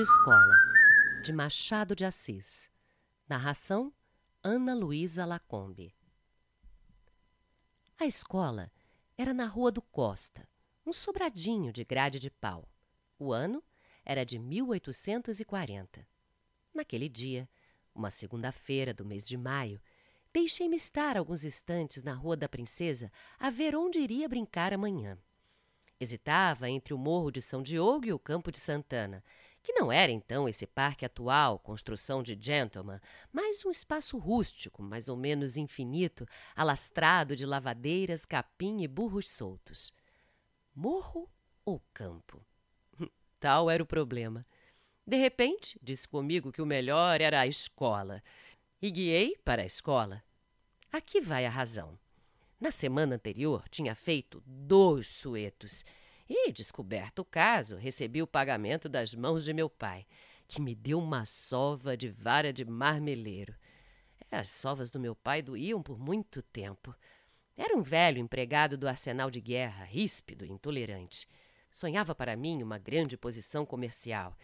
De Escola, de Machado de Assis. Narração: Ana Luísa Lacombe. A escola era na Rua do Costa, um sobradinho de grade de pau. O ano era de 1840. Naquele dia, uma segunda-feira do mês de maio, deixei-me estar alguns instantes na Rua da Princesa a ver onde iria brincar amanhã. Hesitava entre o Morro de São Diogo e o Campo de Santana, que não era então esse parque atual, construção de gentleman, mas um espaço rústico, mais ou menos infinito, alastrado de lavadeiras, capim e burros soltos. Morro ou campo? Tal era o problema. De repente, disse comigo que o melhor era a escola, e guiei para a escola. Aqui vai a razão. Na semana anterior, tinha feito dois suetos. E, descoberto o caso, recebi o pagamento das mãos de meu pai, que me deu uma sova de vara de marmeleiro. As sovas do meu pai doíam por muito tempo. Era um velho empregado do arsenal de guerra, ríspido e intolerante. Sonhava para mim uma grande posição comercial.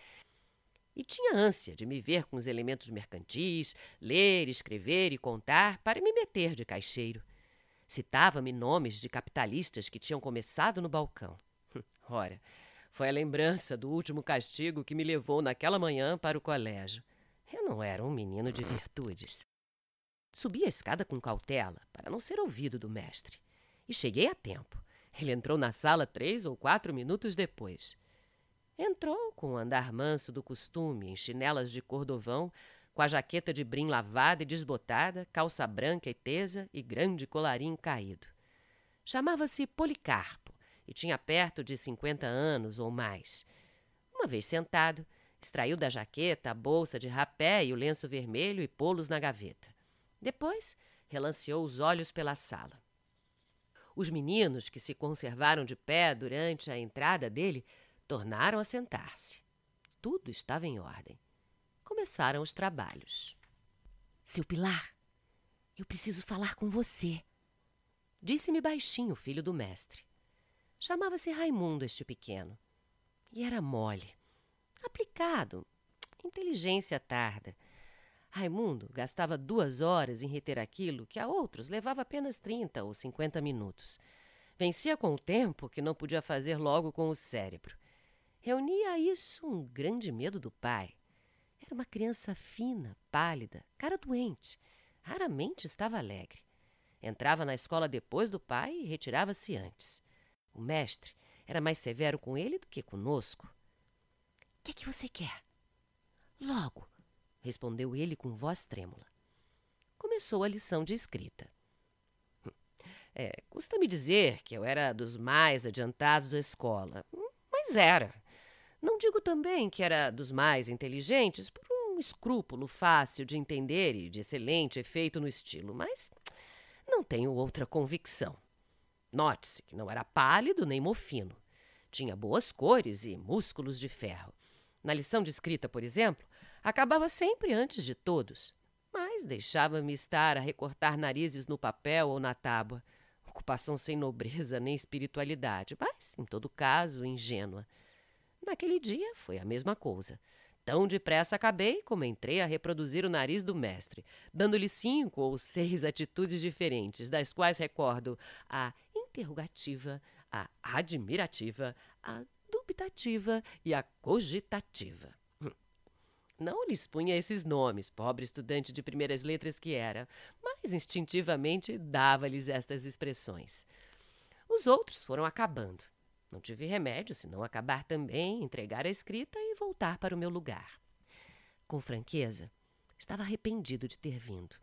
E tinha ânsia de me ver com os elementos mercantis, ler, escrever e contar para me meter de caixeiro. Citava-me nomes de capitalistas que tinham começado no balcão. Ora, foi a lembrança do último castigo que me levou naquela manhã para o colégio. Eu não era um menino de virtudes. Subi a escada com cautela, para não ser ouvido do mestre. E cheguei a tempo. Ele entrou na sala três ou quatro minutos depois. Entrou com o andar manso do costume, em chinelas de cordovão, com a jaqueta de brim lavada e desbotada, calça branca e tesa e grande colarinho caído. Chamava-se Policarpo e tinha perto de cinquenta anos ou mais. Uma vez sentado, extraiu da jaqueta a bolsa de rapé e o lenço vermelho e pô-los na gaveta. Depois, relanceou os olhos pela sala. Os meninos que se conservaram de pé durante a entrada dele tornaram a sentar-se. Tudo estava em ordem começaram os trabalhos. Seu Pilar, eu preciso falar com você. Disse-me baixinho o filho do mestre. Chamava-se Raimundo este pequeno. E era mole. Aplicado. Inteligência tarda. Raimundo gastava duas horas em reter aquilo que a outros levava apenas trinta ou cinquenta minutos. Vencia com o tempo que não podia fazer logo com o cérebro. Reunia a isso um grande medo do pai. Era uma criança fina, pálida, cara doente. Raramente estava alegre. Entrava na escola depois do pai e retirava-se antes. O mestre era mais severo com ele do que conosco. O que é que você quer? Logo, respondeu ele com voz trêmula. Começou a lição de escrita. É, custa-me dizer que eu era dos mais adiantados da escola, mas era. Não digo também que era dos mais inteligentes por um escrúpulo fácil de entender e de excelente efeito no estilo, mas não tenho outra convicção. Note-se que não era pálido nem mofino. Tinha boas cores e músculos de ferro. Na lição de escrita, por exemplo, acabava sempre antes de todos, mas deixava-me estar a recortar narizes no papel ou na tábua. Ocupação sem nobreza nem espiritualidade, mas, em todo caso, ingênua. Naquele dia foi a mesma coisa. Tão depressa acabei como entrei a reproduzir o nariz do mestre, dando-lhe cinco ou seis atitudes diferentes, das quais recordo a interrogativa, a admirativa, a dubitativa e a cogitativa. Hum. Não lhes punha esses nomes, pobre estudante de primeiras letras que era, mas instintivamente dava-lhes estas expressões. Os outros foram acabando. Não tive remédio senão acabar também, entregar a escrita e voltar para o meu lugar. Com franqueza, estava arrependido de ter vindo.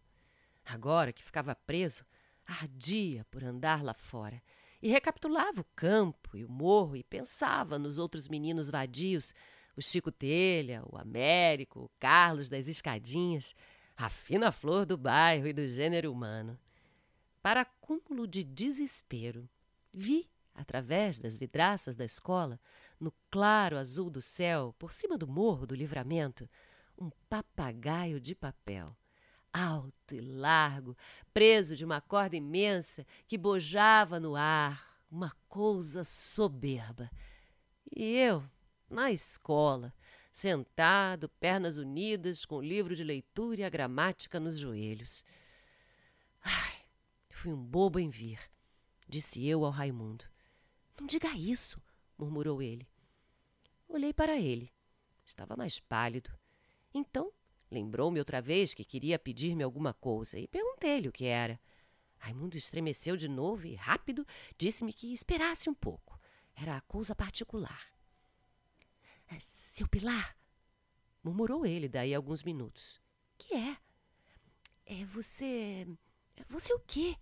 Agora que ficava preso, ardia por andar lá fora e recapitulava o campo e o morro e pensava nos outros meninos vadios, o Chico Telha, o Américo, o Carlos das Escadinhas, a fina flor do bairro e do gênero humano. Para cúmulo de desespero, vi através das vidraças da escola, no claro azul do céu, por cima do morro do livramento, um papagaio de papel, alto e largo, preso de uma corda imensa que bojava no ar, uma coisa soberba. E eu, na escola, sentado, pernas unidas, com o livro de leitura e a gramática nos joelhos. Ai, fui um bobo em vir, disse eu ao Raimundo. Não diga isso, murmurou ele. Olhei para ele. Estava mais pálido. Então, lembrou-me outra vez que queria pedir-me alguma coisa e perguntei-lhe o que era. Raimundo estremeceu de novo e, rápido, disse-me que esperasse um pouco. Era coisa particular. É, seu Pilar, murmurou ele daí a alguns minutos. Que é? É você. É você o quê?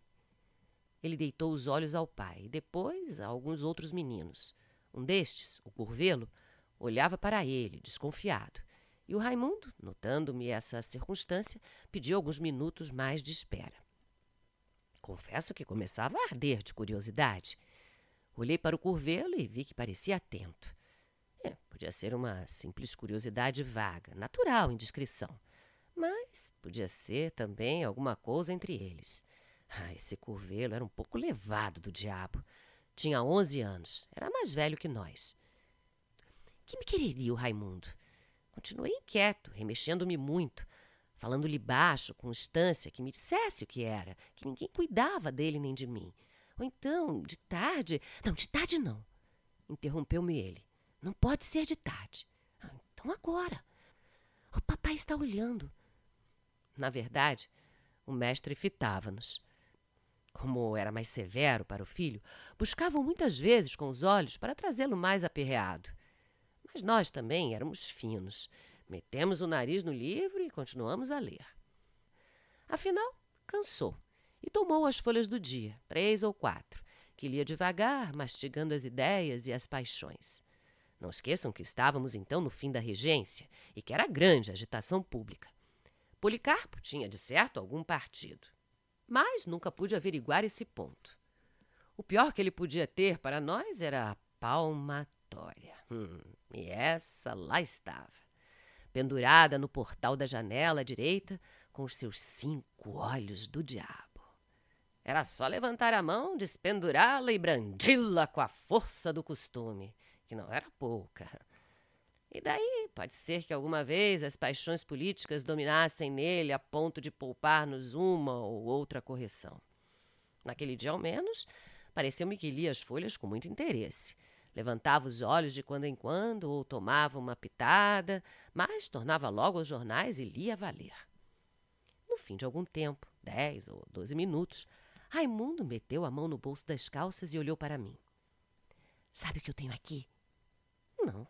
Ele deitou os olhos ao pai e depois a alguns outros meninos. Um destes, o curvelo, olhava para ele, desconfiado. E o Raimundo, notando-me essa circunstância, pediu alguns minutos mais de espera. Confesso que começava a arder de curiosidade. Olhei para o curvelo e vi que parecia atento. É, podia ser uma simples curiosidade vaga, natural, indiscrição. Mas podia ser também alguma coisa entre eles. Ah, esse curvelo era um pouco levado do diabo. Tinha onze anos, era mais velho que nós. Que me quereria o Raimundo? Continuei inquieto, remexendo-me muito, falando-lhe baixo, com instância, que me dissesse o que era, que ninguém cuidava dele nem de mim. Ou então, de tarde. Não, de tarde não. Interrompeu-me ele. Não pode ser de tarde. Ah, então agora. O papai está olhando. Na verdade, o mestre fitava-nos. Como era mais severo para o filho, buscavam muitas vezes com os olhos para trazê-lo mais aperreado. Mas nós também éramos finos. Metemos o nariz no livro e continuamos a ler. Afinal, cansou e tomou as folhas do dia, três ou quatro, que lia devagar, mastigando as ideias e as paixões. Não esqueçam que estávamos então no fim da regência e que era grande a agitação pública. Policarpo tinha, de certo, algum partido. Mas nunca pude averiguar esse ponto. O pior que ele podia ter para nós era a palmatória. Hum, e essa lá estava, pendurada no portal da janela à direita, com os seus cinco olhos do diabo. Era só levantar a mão, despendurá-la e brandi-la com a força do costume que não era pouca. E daí pode ser que alguma vez as paixões políticas dominassem nele a ponto de poupar-nos uma ou outra correção. Naquele dia, ao menos, pareceu-me que lia as folhas com muito interesse. Levantava os olhos de quando em quando ou tomava uma pitada, mas tornava logo aos jornais e lia valer. No fim de algum tempo, dez ou doze minutos, Raimundo meteu a mão no bolso das calças e olhou para mim. Sabe o que eu tenho aqui? Não.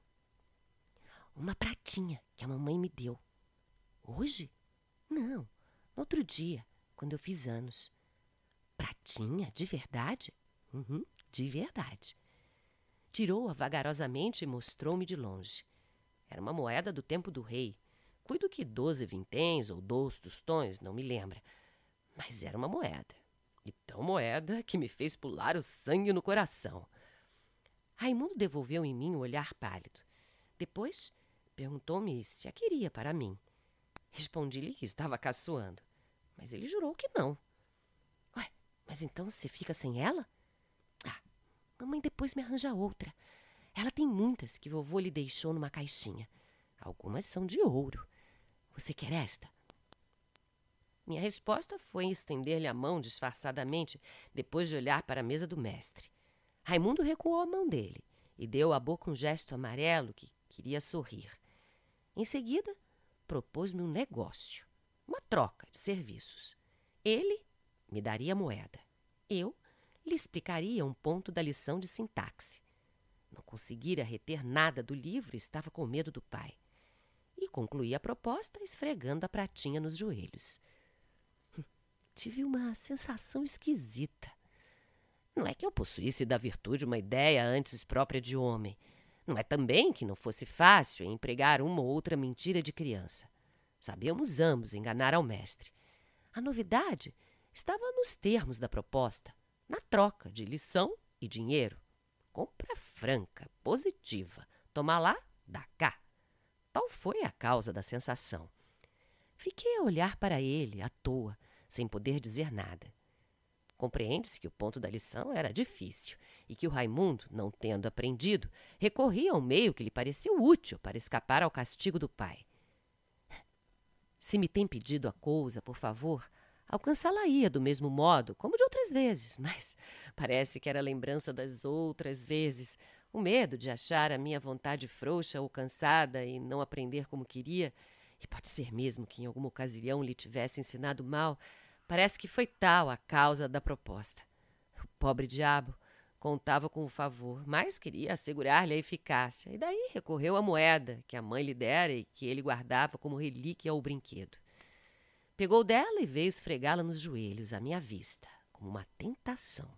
Uma pratinha que a mamãe me deu. Hoje? Não, no outro dia, quando eu fiz anos. Pratinha? De verdade? Uhum, de verdade. Tirou-a vagarosamente e mostrou-me de longe. Era uma moeda do tempo do rei. Cuido que doze vinténs ou dois tostões, não me lembra. Mas era uma moeda. E tão moeda que me fez pular o sangue no coração. Raimundo devolveu em mim o um olhar pálido. Depois perguntou-me se a queria para mim. Respondi-lhe que estava caçoando, mas ele jurou que não. Ué, mas então você fica sem ela? Mamãe depois me arranja outra. Ela tem muitas que vovô lhe deixou numa caixinha. Algumas são de ouro. Você quer esta? Minha resposta foi estender-lhe a mão disfarçadamente, depois de olhar para a mesa do mestre. Raimundo recuou a mão dele e deu à boca um gesto amarelo que queria sorrir. Em seguida, propôs-me um negócio, uma troca de serviços. Ele me daria moeda. Eu lhe explicaria um ponto da lição de sintaxe. Não conseguira reter nada do livro e estava com medo do pai. E concluí a proposta esfregando a pratinha nos joelhos. Tive uma sensação esquisita. Não é que eu possuísse da virtude uma ideia antes própria de homem. Não é também que não fosse fácil empregar uma ou outra mentira de criança. Sabíamos ambos enganar ao mestre. A novidade estava nos termos da proposta, na troca de lição e dinheiro. Compra franca, positiva. Toma lá, dá cá. Tal foi a causa da sensação. Fiquei a olhar para ele, à toa, sem poder dizer nada. Compreende-se que o ponto da lição era difícil e que o Raimundo, não tendo aprendido, recorria ao meio que lhe pareceu útil para escapar ao castigo do pai. Se me tem pedido a coisa, por favor, alcançá-la-ia do mesmo modo, como de outras vezes, mas parece que era lembrança das outras vezes, o medo de achar a minha vontade frouxa ou cansada e não aprender como queria, e pode ser mesmo que em alguma ocasião lhe tivesse ensinado mal, parece que foi tal a causa da proposta. O pobre diabo contava com o favor, mas queria assegurar-lhe a eficácia, e daí recorreu à moeda que a mãe lhe dera e que ele guardava como relíquia ao brinquedo. Pegou dela e veio esfregá-la nos joelhos, à minha vista, como uma tentação.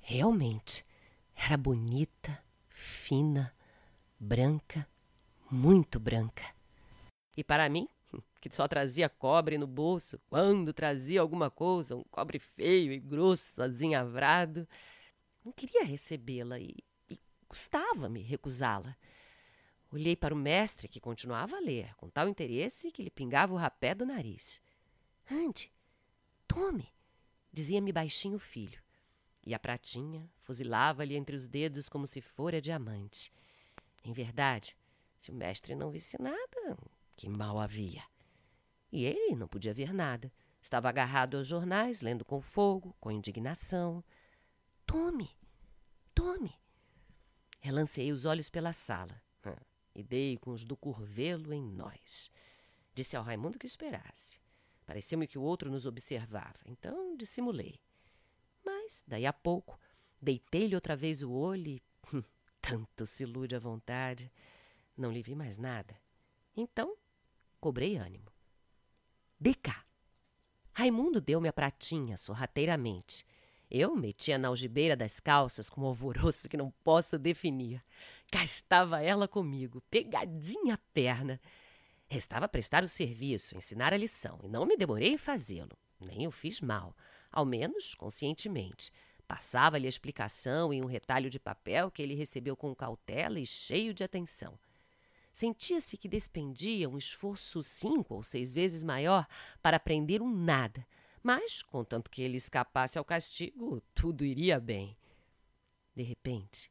Realmente, era bonita, fina, branca, muito branca. E para mim, que só trazia cobre no bolso, quando trazia alguma coisa, um cobre feio e grosso, azinhavrado, não queria recebê-la e, e custava-me recusá-la. Olhei para o mestre, que continuava a ler, com tal interesse que lhe pingava o rapé do nariz. Ande, tome, dizia-me baixinho o filho. E a pratinha fuzilava-lhe entre os dedos como se fora diamante. Em verdade, se o mestre não visse nada, que mal havia. E ele não podia ver nada. Estava agarrado aos jornais, lendo com fogo, com indignação. Tome, tome. Relancei os olhos pela sala e dei com os do curvelo em nós. Disse ao Raimundo que esperasse. Pareceu-me que o outro nos observava, então dissimulei. Mas, daí a pouco, deitei-lhe outra vez o olho e. Hum, tanto se ilude à vontade. Não lhe vi mais nada. Então, cobrei ânimo. De cá. Raimundo deu-me a pratinha sorrateiramente. Eu metia na algibeira das calças com um alvoroço que não posso definir. Cá estava ela comigo, pegadinha perna. Restava prestar o serviço, ensinar a lição, e não me demorei em fazê-lo. Nem o fiz mal, ao menos conscientemente. Passava-lhe a explicação em um retalho de papel que ele recebeu com cautela e cheio de atenção. Sentia-se que despendia um esforço cinco ou seis vezes maior para aprender um nada, mas, contanto que ele escapasse ao castigo, tudo iria bem. De repente,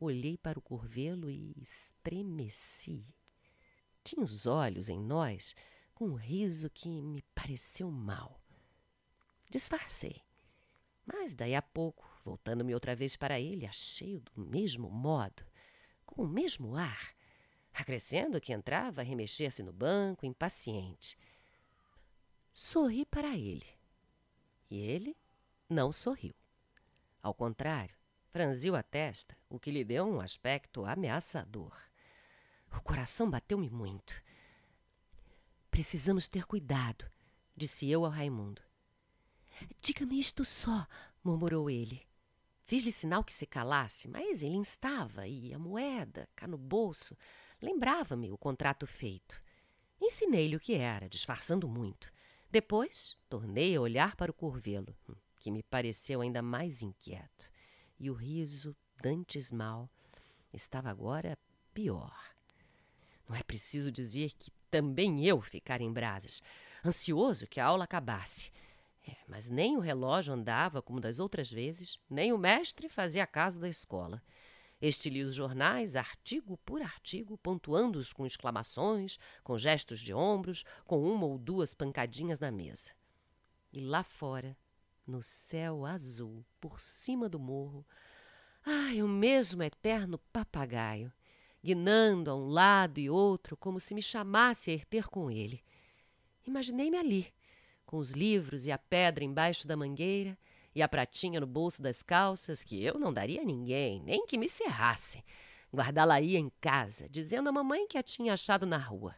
olhei para o curvelo e estremeci. Tinha os olhos em nós com um riso que me pareceu mal. Disfarcei. Mas daí a pouco, voltando-me outra vez para ele, achei-o do mesmo modo, com o mesmo ar, acrescendo que entrava a remexer-se no banco, impaciente. Sorri para ele. E ele não sorriu. Ao contrário, franziu a testa, o que lhe deu um aspecto ameaçador. O coração bateu-me muito. Precisamos ter cuidado, disse eu ao Raimundo. Diga-me isto só, murmurou ele. Fiz-lhe sinal que se calasse, mas ele instava, e a moeda, cá no bolso, Lembrava-me o contrato feito. Ensinei-lhe o que era, disfarçando muito. Depois, tornei a olhar para o curvelo, hum, que me pareceu ainda mais inquieto. E o riso, dantes mal, estava agora pior. Não é preciso dizer que também eu ficara em brasas, ansioso que a aula acabasse. É, mas nem o relógio andava como das outras vezes, nem o mestre fazia caso da escola. Este os jornais, artigo por artigo, pontuando-os com exclamações, com gestos de ombros, com uma ou duas pancadinhas na mesa. E lá fora, no céu azul, por cima do morro, ai, o mesmo eterno papagaio, guinando a um lado e outro, como se me chamasse a ir ter com ele. Imaginei-me ali, com os livros e a pedra embaixo da mangueira, e a pratinha no bolso das calças, que eu não daria a ninguém, nem que me cerrasse. Guardá-la-ia em casa, dizendo à mamãe que a tinha achado na rua.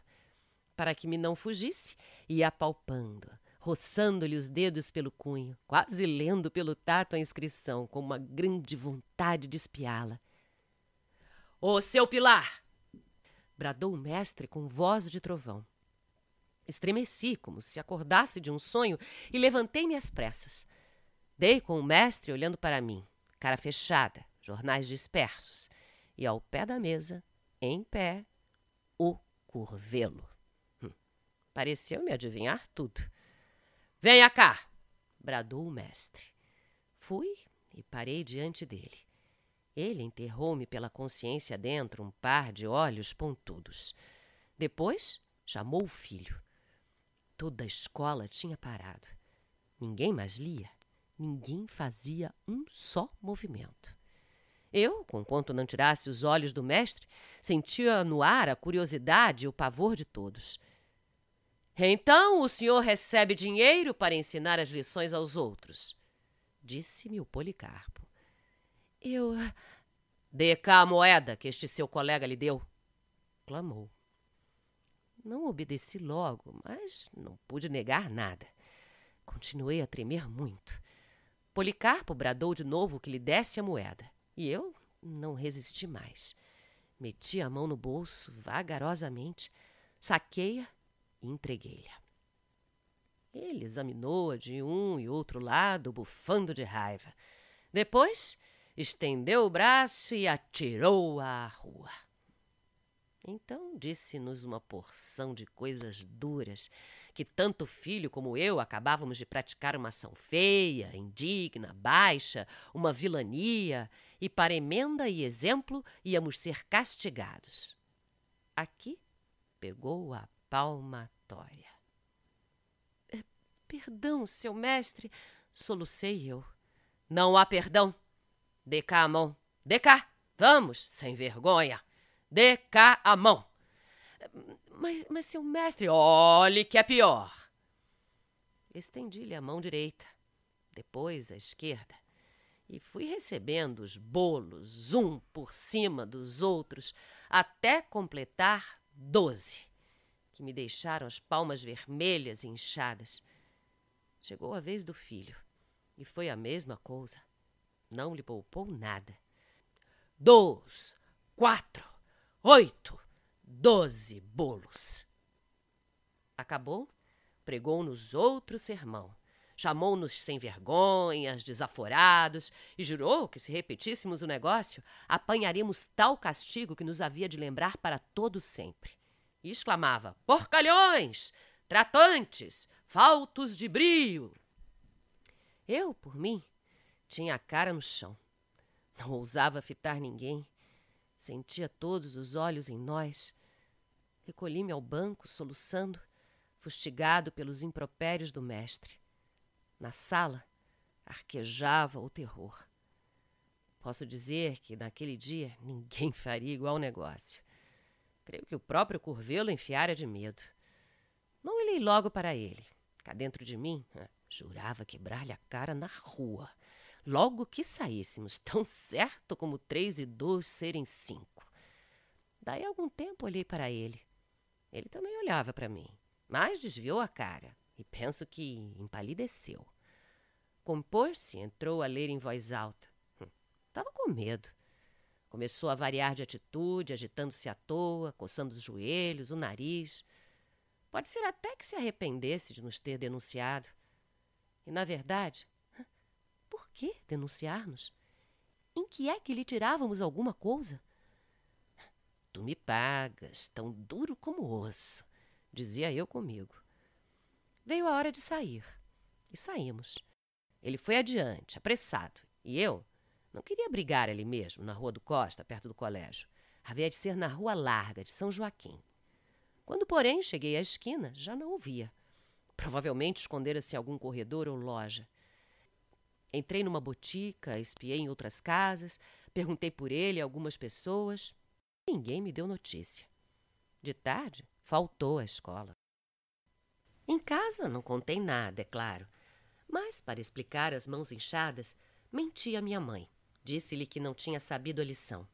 Para que me não fugisse, ia apalpando, roçando-lhe os dedos pelo cunho, quase lendo pelo tato a inscrição, com uma grande vontade de espiá-la. Ô, seu Pilar! bradou o mestre com voz de trovão. Estremeci, como se acordasse de um sonho, e levantei-me às pressas. Dei com o mestre olhando para mim, cara fechada, jornais dispersos, e ao pé da mesa, em pé, o curvelo. Hum, Pareceu-me adivinhar tudo. Venha cá! bradou o mestre. Fui e parei diante dele. Ele enterrou-me pela consciência dentro um par de olhos pontudos. Depois chamou o filho. Toda a escola tinha parado. Ninguém mais lia, ninguém fazia um só movimento. Eu, conquanto não tirasse os olhos do mestre, sentia no ar a curiosidade e o pavor de todos. Então o senhor recebe dinheiro para ensinar as lições aos outros, disse-me o Policarpo. Eu. Dê cá a moeda que este seu colega lhe deu, clamou. Não obedeci logo, mas não pude negar nada. Continuei a tremer muito. Policarpo bradou de novo que lhe desse a moeda, e eu não resisti mais. Meti a mão no bolso vagarosamente, saquei-a e entreguei-lhe. Ele examinou-a de um e outro lado, bufando de raiva. Depois estendeu o braço e atirou-a à rua. Então disse-nos uma porção de coisas duras, que tanto o filho como eu acabávamos de praticar uma ação feia, indigna, baixa, uma vilania, e para emenda e exemplo íamos ser castigados. Aqui pegou a palmatória. É, perdão, seu mestre, solucei eu. Não há perdão. Dê cá a mão. Dê cá. Vamos, sem vergonha. Dê cá a mão. Mas, mas seu mestre. Olhe que é pior. Estendi-lhe a mão direita, depois a esquerda, e fui recebendo os bolos um por cima dos outros até completar doze, que me deixaram as palmas vermelhas e inchadas. Chegou a vez do filho, e foi a mesma coisa. Não lhe poupou nada. Dois, quatro, oito, doze bolos. Acabou, pregou-nos outro sermão. Chamou-nos sem vergonhas, desaforados, e jurou que, se repetíssemos o negócio, apanharíamos tal castigo que nos havia de lembrar para todo sempre. E exclamava: Porcalhões! Tratantes! Faltos de brio! Eu, por mim, tinha a cara no chão. Não ousava fitar ninguém. Sentia todos os olhos em nós. Recolhi-me ao banco, soluçando, fustigado pelos impropérios do mestre. Na sala, arquejava o terror. Posso dizer que naquele dia ninguém faria igual negócio. Creio que o próprio Curvelo enfiara de medo. Não olhei logo para ele. Cá dentro de mim, jurava quebrar-lhe a cara na rua logo que saíssemos, tão certo como três e dois serem cinco. Daí algum tempo olhei para ele. Ele também olhava para mim, mas desviou a cara e penso que empalideceu. Compôs-se entrou a ler em voz alta. Estava hum, com medo. Começou a variar de atitude, agitando-se à toa, coçando os joelhos, o nariz. Pode ser até que se arrependesse de nos ter denunciado. E, na verdade, que denunciar-nos? Em que é que lhe tirávamos alguma coisa? Tu me pagas, tão duro como osso, dizia eu comigo. Veio a hora de sair, e saímos. Ele foi adiante, apressado, e eu não queria brigar ali mesmo, na Rua do Costa, perto do colégio. Havia de ser na Rua Larga, de São Joaquim. Quando, porém, cheguei à esquina, já não o via. Provavelmente escondera-se em algum corredor ou loja. Entrei numa botica, espiei em outras casas, perguntei por ele a algumas pessoas. Ninguém me deu notícia. De tarde, faltou à escola. Em casa não contei nada, é claro. Mas, para explicar as mãos inchadas, menti à minha mãe. Disse-lhe que não tinha sabido a lição.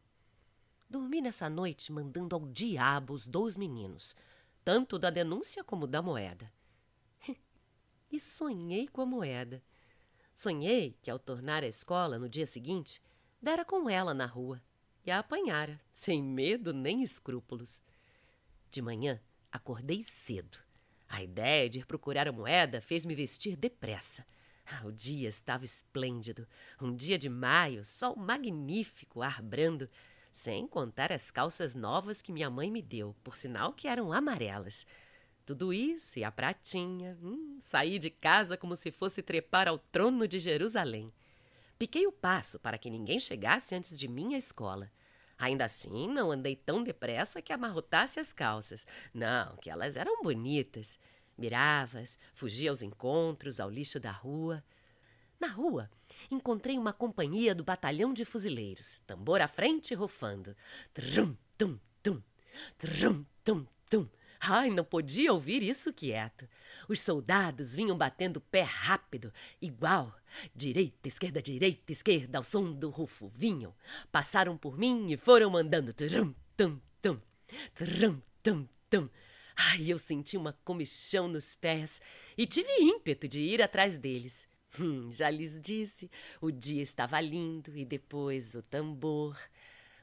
Dormi nessa noite mandando ao diabo os dois meninos, tanto da denúncia como da moeda. e sonhei com a moeda. Sonhei que, ao tornar à escola no dia seguinte, dera com ela na rua e a apanhara, sem medo nem escrúpulos. De manhã, acordei cedo. A ideia de ir procurar a moeda fez-me vestir depressa. Ah, o dia estava esplêndido. Um dia de maio, sol magnífico, ar brando, sem contar as calças novas que minha mãe me deu, por sinal que eram amarelas. Tudo isso e a pratinha. Hum, saí de casa como se fosse trepar ao trono de Jerusalém. Piquei o passo para que ninguém chegasse antes de mim à escola. Ainda assim, não andei tão depressa que amarrotasse as calças. Não, que elas eram bonitas. Mirava-as, fugia aos encontros, ao lixo da rua. Na rua, encontrei uma companhia do batalhão de fuzileiros, tambor à frente rufando. Trum, tum, tum, trum, tum, tum. Ai, não podia ouvir isso quieto. Os soldados vinham batendo pé rápido, igual. Direita, esquerda, direita, esquerda, ao som do rufo vinham. Passaram por mim e foram mandando trum, tum, tum, trum, tum, tum. Ai, eu senti uma comichão nos pés e tive ímpeto de ir atrás deles. Hum, já lhes disse, o dia estava lindo e depois o tambor.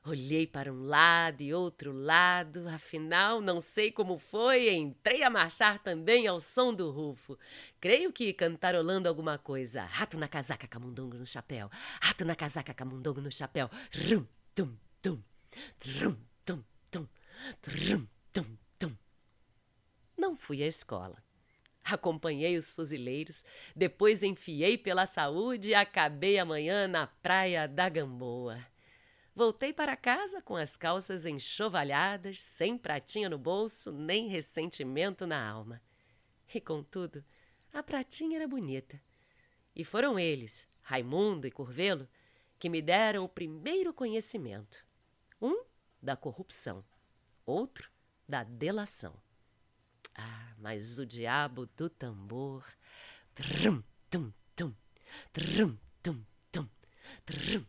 Olhei para um lado e outro lado, afinal, não sei como foi, entrei a marchar também ao som do rufo. Creio que cantarolando alguma coisa. Rato na casaca, camundongo no chapéu. Rato na casaca, camundongo no chapéu. Rum, tum, tum. Rum, tum, tum. Rum, tum. Não fui à escola. Acompanhei os fuzileiros, depois enfiei pela saúde e acabei amanhã na praia da Gamboa. Voltei para casa com as calças enxovalhadas, sem pratinha no bolso, nem ressentimento na alma. E, contudo, a pratinha era bonita. E foram eles, Raimundo e Curvelo, que me deram o primeiro conhecimento. Um da corrupção, outro da delação. Ah, mas o diabo do tambor. Trum, tum, tum. Trum, tum, tum. Trum,